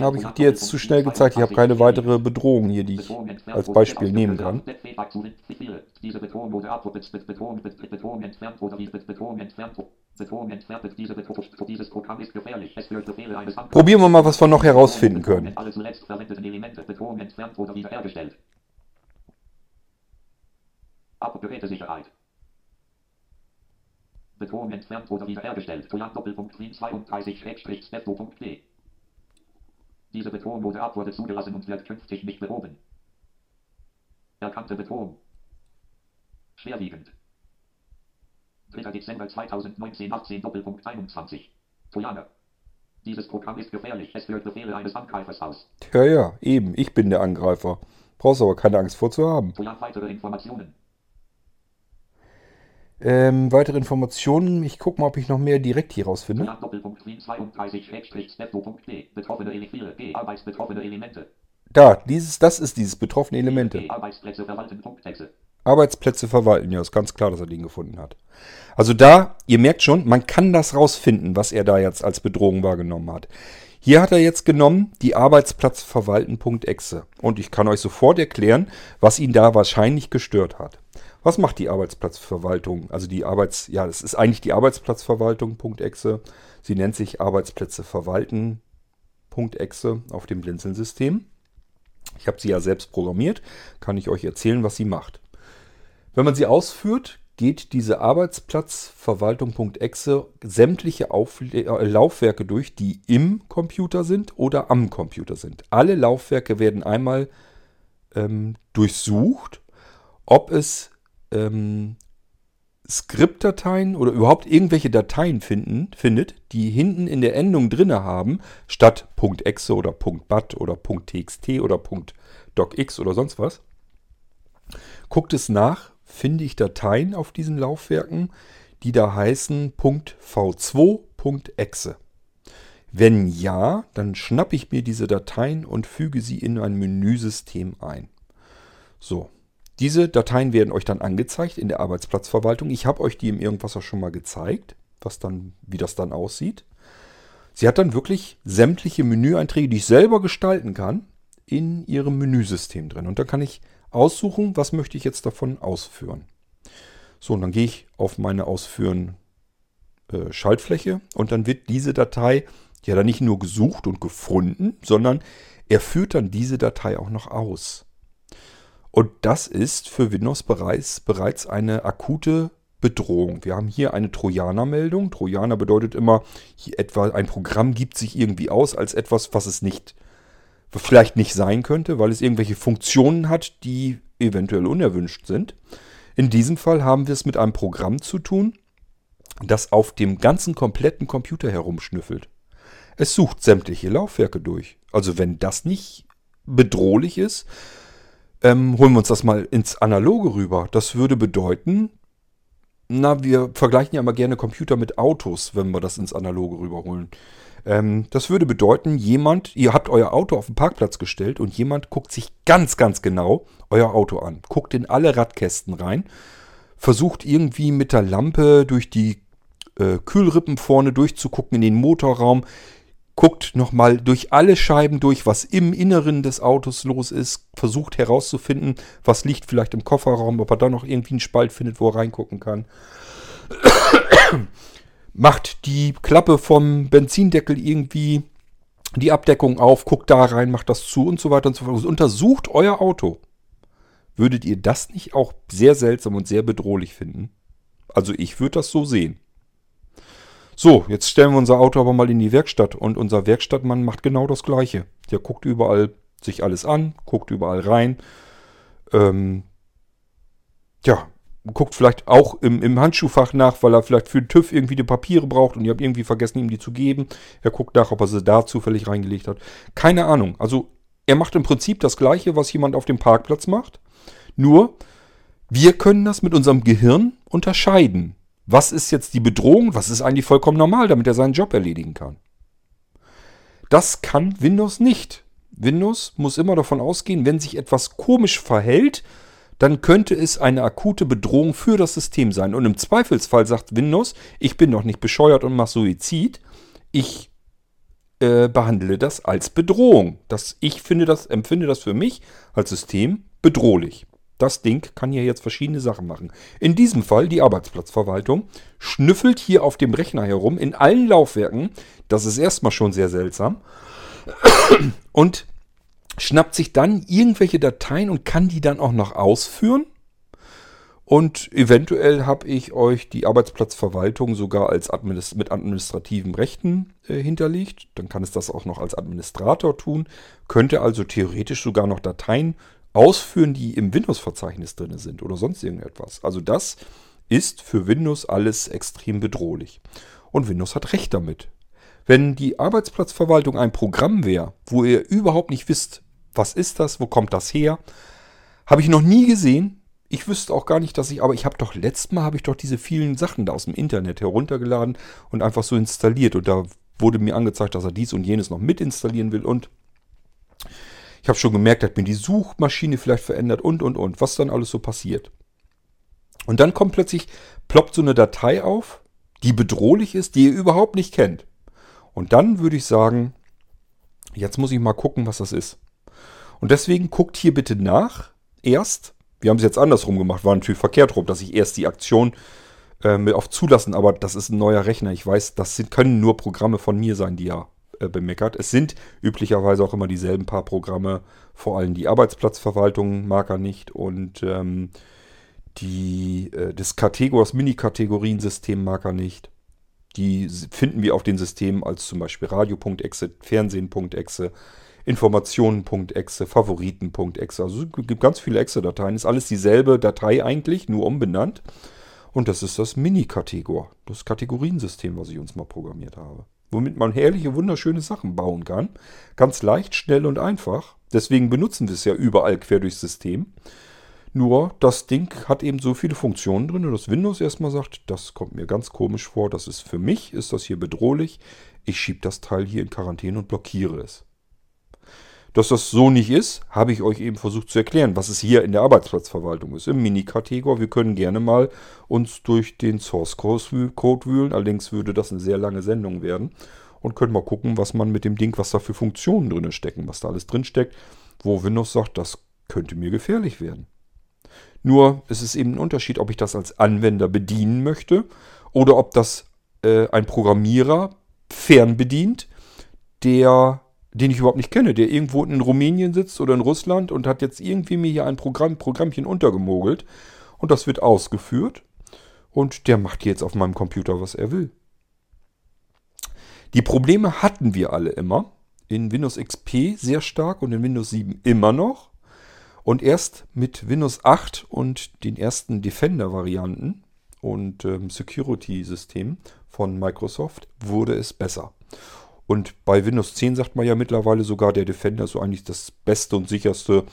Habe ich dir jetzt zu schnell gezeigt. Ich habe keine weitere Bedrohung hier, die ich als Beispiel nehmen kann. Probieren wir mal, was wir noch herausfinden können. Verwendeten Elemente Beton entfernt oder wiederhergestellt. Toyan Doppelpunkt Wien 32-stepto.d. Diese Beton wurde ab, wurde zugelassen und wird künftig nicht behoben. Erkannte Beton. Schwerwiegend. 3. Dezember 2019, 18 Doppelpunkt 21. Toyana. Dieses Programm ist gefährlich. Es führt Befehle eines Angreifers aus. Ja, ja, eben. Ich bin der Angreifer. Brauchst aber keine Angst vor zu haben. Toyan weitere Informationen. Ähm, weitere Informationen. Ich gucke mal, ob ich noch mehr direkt hier rausfinde. Toyan Doppelpunkt Wien 32-stepto.d. Betroffene Elemente. G. Arbeitsbetroffene Elemente. Da, dieses, das ist dieses betroffene Elemente. G. Arbeitsplätze verwalten. Arbeitsplätze verwalten. Ja, ist ganz klar, dass er den gefunden hat. Also da, ihr merkt schon, man kann das rausfinden, was er da jetzt als Bedrohung wahrgenommen hat. Hier hat er jetzt genommen die Arbeitsplatz verwalten.exe. Und ich kann euch sofort erklären, was ihn da wahrscheinlich gestört hat. Was macht die Arbeitsplatzverwaltung? Also die Arbeits, ja, das ist eigentlich die Arbeitsplatzverwaltung.exe. Sie nennt sich Arbeitsplätze verwalten.exe auf dem Blinzeln-System. Ich habe sie ja selbst programmiert, kann ich euch erzählen, was sie macht. Wenn man sie ausführt, geht diese Arbeitsplatzverwaltung.exe sämtliche Aufle äh, Laufwerke durch, die im Computer sind oder am Computer sind. Alle Laufwerke werden einmal ähm, durchsucht, ob es ähm, Skriptdateien oder überhaupt irgendwelche Dateien finden, findet, die hinten in der Endung drinne haben, statt .exe oder .bat oder .txt oder .docx oder sonst was. Guckt es nach, finde ich Dateien auf diesen Laufwerken, die da heißen .v2.exe. Wenn ja, dann schnappe ich mir diese Dateien und füge sie in ein Menüsystem ein. So, diese Dateien werden euch dann angezeigt in der Arbeitsplatzverwaltung. Ich habe euch die im Irgendwas schon mal gezeigt, was dann, wie das dann aussieht. Sie hat dann wirklich sämtliche Menüeinträge, die ich selber gestalten kann, in ihrem Menüsystem drin. Und da kann ich aussuchen, was möchte ich jetzt davon ausführen. So, und dann gehe ich auf meine Ausführen äh, Schaltfläche und dann wird diese Datei ja dann nicht nur gesucht und gefunden, sondern er führt dann diese Datei auch noch aus. Und das ist für Windows bereits, bereits eine akute Bedrohung. Wir haben hier eine Trojaner-Meldung. Trojaner bedeutet immer, etwa ein Programm gibt sich irgendwie aus als etwas, was es nicht, vielleicht nicht sein könnte, weil es irgendwelche Funktionen hat, die eventuell unerwünscht sind. In diesem Fall haben wir es mit einem Programm zu tun, das auf dem ganzen kompletten Computer herumschnüffelt. Es sucht sämtliche Laufwerke durch. Also wenn das nicht bedrohlich ist, ähm, holen wir uns das mal ins Analoge rüber. Das würde bedeuten, na, wir vergleichen ja immer gerne Computer mit Autos, wenn wir das ins Analoge rüberholen. Ähm, das würde bedeuten, jemand, ihr habt euer Auto auf den Parkplatz gestellt und jemand guckt sich ganz, ganz genau euer Auto an. Guckt in alle Radkästen rein, versucht irgendwie mit der Lampe durch die äh, Kühlrippen vorne durchzugucken in den Motorraum, guckt nochmal durch alle Scheiben durch, was im Inneren des Autos los ist, versucht herauszufinden, was liegt vielleicht im Kofferraum, ob er da noch irgendwie einen Spalt findet, wo er reingucken kann. Macht die Klappe vom Benzindeckel irgendwie die Abdeckung auf, guckt da rein, macht das zu und so weiter und so fort. Also untersucht euer Auto. Würdet ihr das nicht auch sehr seltsam und sehr bedrohlich finden? Also ich würde das so sehen. So, jetzt stellen wir unser Auto aber mal in die Werkstatt und unser Werkstattmann macht genau das gleiche. Der guckt überall sich alles an, guckt überall rein. Ähm, ja, guckt vielleicht auch im, im Handschuhfach nach, weil er vielleicht für den TÜV irgendwie die Papiere braucht und ihr habt irgendwie vergessen, ihm die zu geben. Er guckt nach, ob er sie da zufällig reingelegt hat. Keine Ahnung. Also er macht im Prinzip das gleiche, was jemand auf dem Parkplatz macht. Nur, wir können das mit unserem Gehirn unterscheiden. Was ist jetzt die Bedrohung? Was ist eigentlich vollkommen normal, damit er seinen Job erledigen kann? Das kann Windows nicht. Windows muss immer davon ausgehen, wenn sich etwas komisch verhält, dann könnte es eine akute Bedrohung für das System sein. Und im Zweifelsfall sagt Windows, ich bin doch nicht bescheuert und mache Suizid. Ich äh, behandle das als Bedrohung. Das, ich finde das, empfinde das für mich als System bedrohlich. Das Ding kann hier jetzt verschiedene Sachen machen. In diesem Fall die Arbeitsplatzverwaltung schnüffelt hier auf dem Rechner herum in allen Laufwerken. Das ist erstmal schon sehr seltsam. Und schnappt sich dann irgendwelche Dateien und kann die dann auch noch ausführen. Und eventuell habe ich euch die Arbeitsplatzverwaltung sogar als Administ mit administrativen Rechten äh, hinterlegt. Dann kann es das auch noch als Administrator tun. Könnte also theoretisch sogar noch Dateien ausführen, die im Windows-Verzeichnis drin sind oder sonst irgendetwas. Also das ist für Windows alles extrem bedrohlich. Und Windows hat recht damit. Wenn die Arbeitsplatzverwaltung ein Programm wäre, wo ihr überhaupt nicht wisst, was ist das, wo kommt das her, habe ich noch nie gesehen. Ich wüsste auch gar nicht, dass ich, aber ich habe doch letztes Mal habe ich doch diese vielen Sachen da aus dem Internet heruntergeladen und einfach so installiert und da wurde mir angezeigt, dass er dies und jenes noch mit installieren will und ich habe schon gemerkt, dass mir die Suchmaschine vielleicht verändert und und und, was dann alles so passiert. Und dann kommt plötzlich ploppt so eine Datei auf, die bedrohlich ist, die ihr überhaupt nicht kennt. Und dann würde ich sagen, jetzt muss ich mal gucken, was das ist. Und deswegen guckt hier bitte nach. Erst, wir haben es jetzt andersrum gemacht, war natürlich verkehrt rum, dass ich erst die Aktion äh, auf zulassen, aber das ist ein neuer Rechner. Ich weiß, das sind, können nur Programme von mir sein, die äh, bemeckert. Es sind üblicherweise auch immer dieselben paar Programme, vor allem die Arbeitsplatzverwaltung mag er nicht und ähm, die, äh, das Kategor, Mini-Kategoriensystem mag er nicht. Die finden wir auf den Systemen als zum Beispiel Radio.exe, Fernsehen.exe, Informationen.exe, Favoriten.exe. Also es gibt ganz viele Exe-Dateien. Ist alles dieselbe Datei eigentlich, nur umbenannt. Und das ist das Mini-Kategor, das Kategoriensystem, was ich uns mal programmiert habe. Womit man herrliche, wunderschöne Sachen bauen kann. Ganz leicht, schnell und einfach. Deswegen benutzen wir es ja überall quer durchs System. Nur das Ding hat eben so viele Funktionen drin, dass Windows erstmal sagt, das kommt mir ganz komisch vor, das ist für mich, ist das hier bedrohlich. Ich schiebe das Teil hier in Quarantäne und blockiere es. Dass das so nicht ist, habe ich euch eben versucht zu erklären, was es hier in der Arbeitsplatzverwaltung ist. Im Mini-Kategor, wir können gerne mal uns durch den Source Code wühlen, allerdings würde das eine sehr lange Sendung werden. Und können mal gucken, was man mit dem Ding, was da für Funktionen drin stecken, was da alles drin steckt, wo Windows sagt, das könnte mir gefährlich werden. Nur es ist eben ein Unterschied, ob ich das als Anwender bedienen möchte oder ob das äh, ein Programmierer fernbedient, der, den ich überhaupt nicht kenne, der irgendwo in Rumänien sitzt oder in Russland und hat jetzt irgendwie mir hier ein Programm, Programmchen untergemogelt und das wird ausgeführt und der macht jetzt auf meinem Computer, was er will. Die Probleme hatten wir alle immer. In Windows XP sehr stark und in Windows 7 immer noch. Und erst mit Windows 8 und den ersten Defender-Varianten und ähm, Security-Systemen von Microsoft wurde es besser. Und bei Windows 10 sagt man ja mittlerweile sogar, der Defender ist so eigentlich das beste und sicherste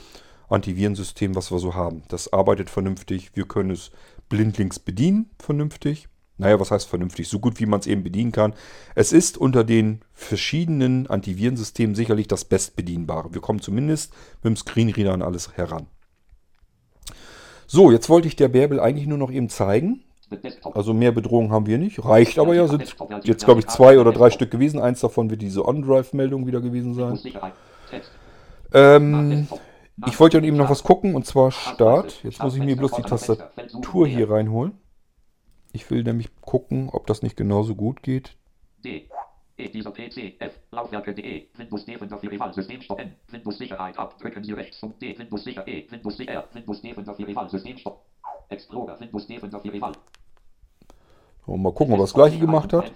Antivirensystem, was wir so haben. Das arbeitet vernünftig, wir können es blindlings bedienen, vernünftig naja, was heißt vernünftig? So gut wie man es eben bedienen kann. Es ist unter den verschiedenen Antivirensystemen sicherlich das bestbedienbare. Wir kommen zumindest mit dem Screenreader an alles heran. So, jetzt wollte ich der Bärbel eigentlich nur noch eben zeigen. Also mehr Bedrohungen haben wir nicht. Reicht aber ja. Sind jetzt, glaube ich, zwei oder drei Stück gewesen. Eins davon wird diese On-Drive-Meldung wieder gewesen sein. Ähm, ich wollte ja eben noch was gucken und zwar Start. Jetzt muss ich mir bloß die Tastatur hier reinholen. Ich will nämlich gucken, ob das nicht genauso gut geht. E, dieser PC, F, Laufwerke.de, Windows D von der Rival, Systemstopp N, Windows Sicherheit ab, drücken Sie rechts zum D, Windows Sicher E, Windows Sicher, Windows D von der Rival, Systemstopp. Explorer, Windows D von der Rival. Und mal gucken, ob er das gleiche gemacht hat.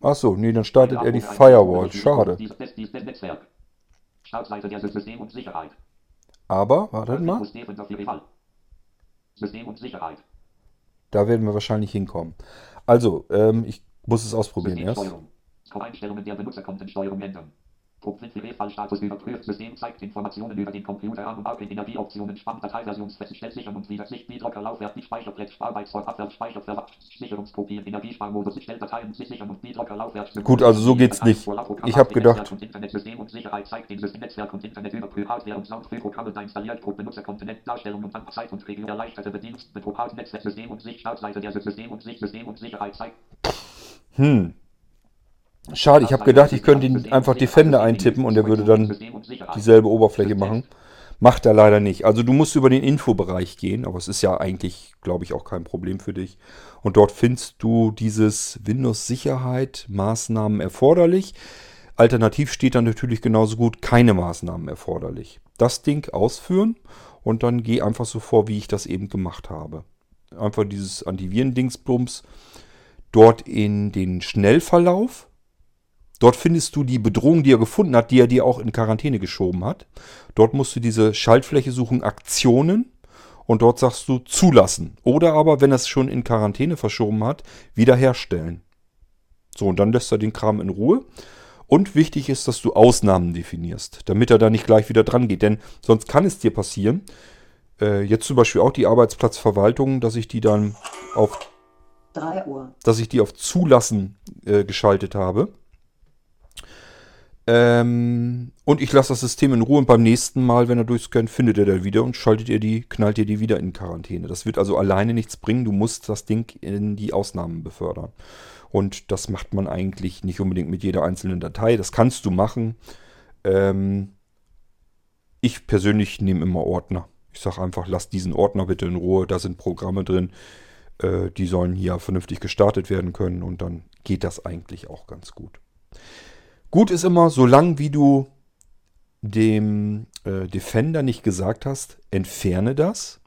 Achso, nee, dann startet er die Firewall. Schade. Startseite der System und Sicherheit. Aber, wartet mal. System und Sicherheit. Da werden wir wahrscheinlich hinkommen. Also, ähm, ich muss es ausprobieren erst. Score-Einstellungen der Benutzerkontensteuerung ändern. Punkt 5 Fallstatus überprüft. System zeigt Informationen über den Computer an und auch in Energieoptionen. Spanndateiversionsfest stellt sichern und wieder Sicht. Biedrucker Laufwerk. Die Speicherbrett. Arbeitsort. Abwärts. Speicherverwacht. Sicherungskopien. Energiesparmodus. Stellt Dateien sich sichern und Biedrucker Laufwerk. Gut, also so geht's nicht. Ich hab gedacht- Internetsystem und Sicherheit zeigt den System Netzwerk und Internet überprüft. Hardware und Soundfrühprogramme installiert. Pro Benutzerkontinent. Darstellung und Zeit und Regelung. Erleichterte Bedienst. Mit Hard Netzwerk. System und Sicht. Startseite der System und Sicht. System und Sicherheit zeigt. Hm. Schade, ich habe gedacht, ich könnte ihn einfach Defender eintippen und er würde dann dieselbe Oberfläche machen. Macht er leider nicht. Also du musst über den Infobereich gehen, aber es ist ja eigentlich, glaube ich, auch kein Problem für dich. Und dort findest du dieses Windows-Sicherheit, Maßnahmen erforderlich. Alternativ steht dann natürlich genauso gut keine Maßnahmen erforderlich. Das Ding ausführen und dann geh einfach so vor, wie ich das eben gemacht habe. Einfach dieses Antiviren-Dingsbums dort in den Schnellverlauf. Dort findest du die Bedrohung, die er gefunden hat, die er dir auch in Quarantäne geschoben hat. Dort musst du diese Schaltfläche suchen, Aktionen. Und dort sagst du zulassen. Oder aber, wenn er es schon in Quarantäne verschoben hat, wiederherstellen. So, und dann lässt er den Kram in Ruhe. Und wichtig ist, dass du Ausnahmen definierst, damit er da nicht gleich wieder dran geht. Denn sonst kann es dir passieren, äh, jetzt zum Beispiel auch die Arbeitsplatzverwaltung, dass ich die dann auf 3 Uhr. dass ich die auf Zulassen äh, geschaltet habe. Ähm, und ich lasse das System in Ruhe und beim nächsten Mal, wenn er durchscannt, findet er da wieder und schaltet ihr die, knallt ihr die wieder in Quarantäne. Das wird also alleine nichts bringen. Du musst das Ding in die Ausnahmen befördern. Und das macht man eigentlich nicht unbedingt mit jeder einzelnen Datei. Das kannst du machen. Ähm, ich persönlich nehme immer Ordner. Ich sage einfach, lass diesen Ordner bitte in Ruhe. Da sind Programme drin. Äh, die sollen hier vernünftig gestartet werden können. Und dann geht das eigentlich auch ganz gut. Gut ist immer, solange wie du dem äh, Defender nicht gesagt hast, entferne das,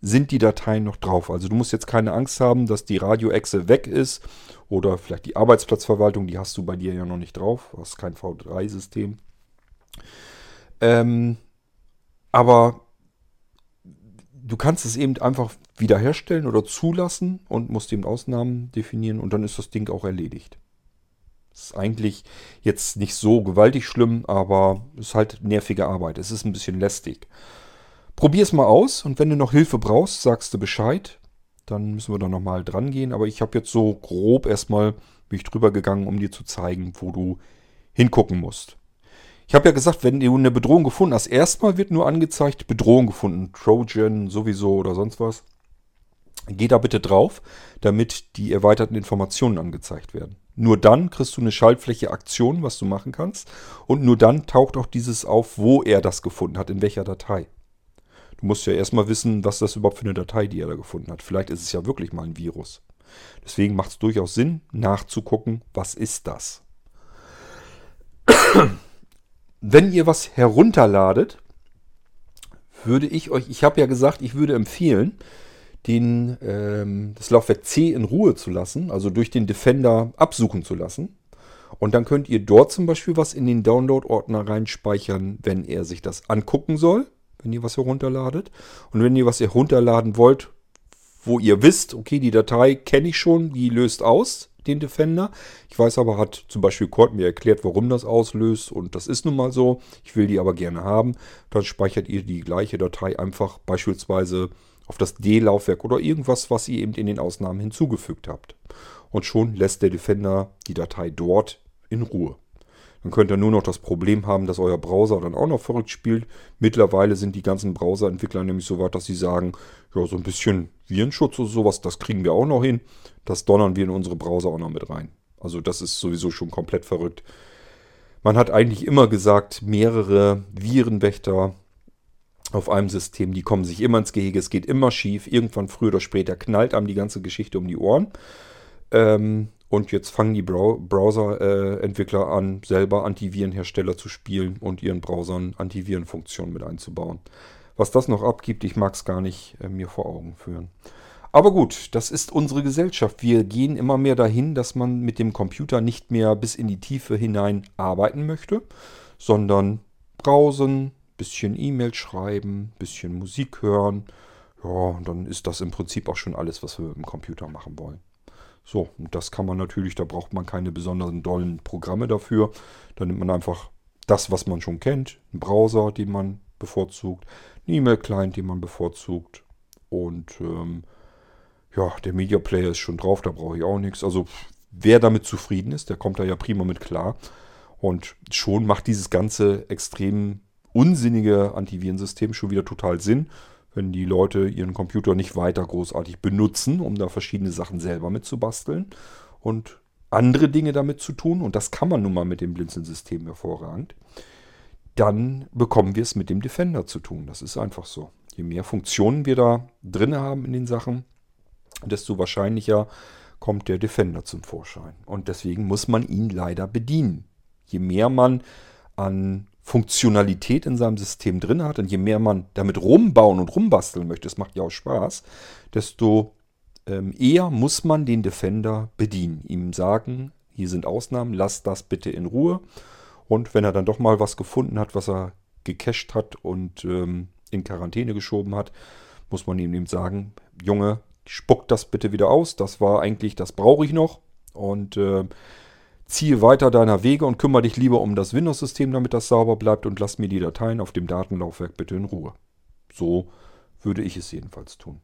sind die Dateien noch drauf. Also du musst jetzt keine Angst haben, dass die Radioechse weg ist oder vielleicht die Arbeitsplatzverwaltung, die hast du bei dir ja noch nicht drauf. Du hast kein V3-System. Ähm, aber du kannst es eben einfach wiederherstellen oder zulassen und musst eben Ausnahmen definieren und dann ist das Ding auch erledigt. Ist eigentlich jetzt nicht so gewaltig schlimm, aber ist halt nervige Arbeit. Es ist ein bisschen lästig. Probier es mal aus und wenn du noch Hilfe brauchst, sagst du Bescheid. Dann müssen wir da nochmal dran gehen. Aber ich habe jetzt so grob erstmal, bin ich drüber gegangen, um dir zu zeigen, wo du hingucken musst. Ich habe ja gesagt, wenn du eine Bedrohung gefunden hast, erstmal wird nur angezeigt, Bedrohung gefunden, Trojan sowieso oder sonst was. Geh da bitte drauf, damit die erweiterten Informationen angezeigt werden. Nur dann kriegst du eine Schaltfläche Aktion, was du machen kannst. Und nur dann taucht auch dieses auf, wo er das gefunden hat, in welcher Datei. Du musst ja erstmal wissen, was das überhaupt für eine Datei, die er da gefunden hat. Vielleicht ist es ja wirklich mal ein Virus. Deswegen macht es durchaus Sinn, nachzugucken, was ist das. Wenn ihr was herunterladet, würde ich euch, ich habe ja gesagt, ich würde empfehlen, den, ähm, das Laufwerk C in Ruhe zu lassen, also durch den Defender absuchen zu lassen. Und dann könnt ihr dort zum Beispiel was in den Download-Ordner reinspeichern, wenn er sich das angucken soll, wenn ihr was herunterladet. Und wenn ihr was herunterladen wollt, wo ihr wisst, okay, die Datei kenne ich schon, die löst aus, den Defender. Ich weiß aber, hat zum Beispiel Kurt mir erklärt, warum das auslöst. Und das ist nun mal so. Ich will die aber gerne haben. Dann speichert ihr die gleiche Datei einfach beispielsweise auf das D-Laufwerk oder irgendwas, was ihr eben in den Ausnahmen hinzugefügt habt. Und schon lässt der Defender die Datei dort in Ruhe. Dann könnt ihr nur noch das Problem haben, dass euer Browser dann auch noch verrückt spielt. Mittlerweile sind die ganzen Browserentwickler nämlich so weit, dass sie sagen, ja, so ein bisschen Virenschutz oder sowas, das kriegen wir auch noch hin. Das donnern wir in unsere Browser auch noch mit rein. Also das ist sowieso schon komplett verrückt. Man hat eigentlich immer gesagt, mehrere Virenwächter auf einem System, die kommen sich immer ins Gehege, es geht immer schief, irgendwann früher oder später knallt einem die ganze Geschichte um die Ohren. Ähm, und jetzt fangen die Browser-Entwickler äh, an, selber Antivirenhersteller zu spielen und ihren Browsern Antivirenfunktionen mit einzubauen. Was das noch abgibt, ich mag es gar nicht äh, mir vor Augen führen. Aber gut, das ist unsere Gesellschaft. Wir gehen immer mehr dahin, dass man mit dem Computer nicht mehr bis in die Tiefe hinein arbeiten möchte, sondern browsen, bisschen E-Mail schreiben, bisschen Musik hören. Ja, und dann ist das im Prinzip auch schon alles, was wir mit dem Computer machen wollen. So, und das kann man natürlich, da braucht man keine besonderen dollen Programme dafür. Da nimmt man einfach das, was man schon kennt, einen Browser, den man bevorzugt, einen E-Mail-Client, den man bevorzugt und ähm, ja, der Media Player ist schon drauf, da brauche ich auch nichts. Also wer damit zufrieden ist, der kommt da ja prima mit klar. Und schon macht dieses ganze extrem unsinnige Antivirensystem schon wieder total Sinn, wenn die Leute ihren Computer nicht weiter großartig benutzen, um da verschiedene Sachen selber mitzubasteln und andere Dinge damit zu tun. Und das kann man nun mal mit dem Blinzeln-System hervorragend. Dann bekommen wir es mit dem Defender zu tun. Das ist einfach so. Je mehr Funktionen wir da drin haben in den Sachen, desto wahrscheinlicher kommt der Defender zum Vorschein. Und deswegen muss man ihn leider bedienen. Je mehr man an Funktionalität in seinem System drin hat und je mehr man damit rumbauen und rumbasteln möchte, es macht ja auch Spaß, desto ähm, eher muss man den Defender bedienen. Ihm sagen, hier sind Ausnahmen, lass das bitte in Ruhe. Und wenn er dann doch mal was gefunden hat, was er gecached hat und ähm, in Quarantäne geschoben hat, muss man ihm eben sagen, Junge, spuck das bitte wieder aus. Das war eigentlich, das brauche ich noch. Und äh, ziehe weiter deiner Wege und kümmere dich lieber um das Windows-System, damit das sauber bleibt und lass mir die Dateien auf dem Datenlaufwerk bitte in Ruhe. So würde ich es jedenfalls tun.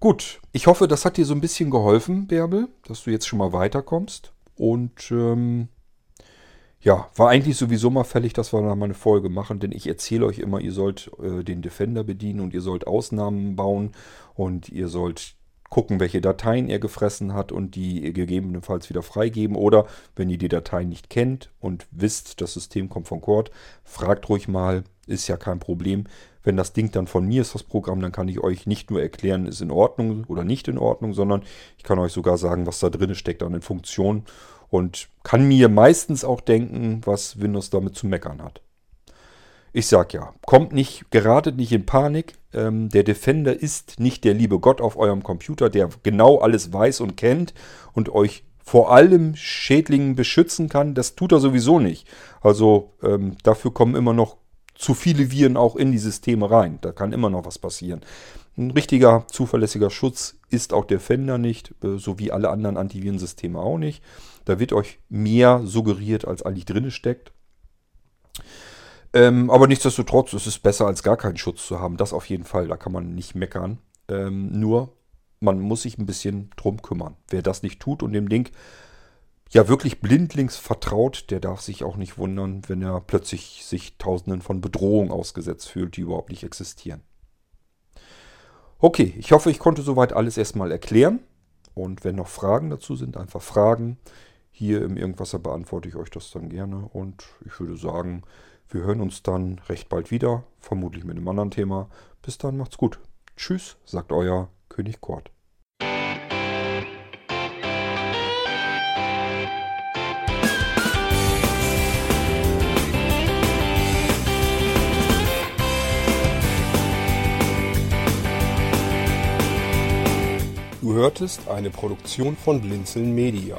Gut, ich hoffe, das hat dir so ein bisschen geholfen, Bärbel, dass du jetzt schon mal weiterkommst. Und ähm, ja, war eigentlich sowieso mal fällig, dass wir da mal eine Folge machen, denn ich erzähle euch immer, ihr sollt äh, den Defender bedienen und ihr sollt Ausnahmen bauen und ihr sollt gucken, welche Dateien er gefressen hat und die gegebenenfalls wieder freigeben. Oder wenn ihr die Dateien nicht kennt und wisst, das System kommt von Cord, fragt ruhig mal, ist ja kein Problem. Wenn das Ding dann von mir ist, das Programm, dann kann ich euch nicht nur erklären, ist in Ordnung oder nicht in Ordnung, sondern ich kann euch sogar sagen, was da drin steckt an den Funktionen und kann mir meistens auch denken, was Windows damit zu meckern hat. Ich sag ja, kommt nicht, geratet nicht in Panik. Ähm, der Defender ist nicht der liebe Gott auf eurem Computer, der genau alles weiß und kennt und euch vor allem Schädlingen beschützen kann. Das tut er sowieso nicht. Also ähm, dafür kommen immer noch zu viele Viren auch in die Systeme rein. Da kann immer noch was passieren. Ein richtiger zuverlässiger Schutz ist auch Defender nicht, äh, so wie alle anderen Antivirensysteme auch nicht. Da wird euch mehr suggeriert, als eigentlich drin steckt. Ähm, aber nichtsdestotrotz ist es besser, als gar keinen Schutz zu haben. Das auf jeden Fall, da kann man nicht meckern. Ähm, nur, man muss sich ein bisschen drum kümmern. Wer das nicht tut und dem Ding ja wirklich blindlings vertraut, der darf sich auch nicht wundern, wenn er plötzlich sich tausenden von Bedrohungen ausgesetzt fühlt, die überhaupt nicht existieren. Okay, ich hoffe, ich konnte soweit alles erstmal erklären. Und wenn noch Fragen dazu sind, einfach Fragen. Hier im Irgendwasser beantworte ich euch das dann gerne. Und ich würde sagen, wir hören uns dann recht bald wieder, vermutlich mit einem anderen Thema. Bis dann, macht's gut. Tschüss, sagt euer König Kort. Du hörtest eine Produktion von Blinzeln Media.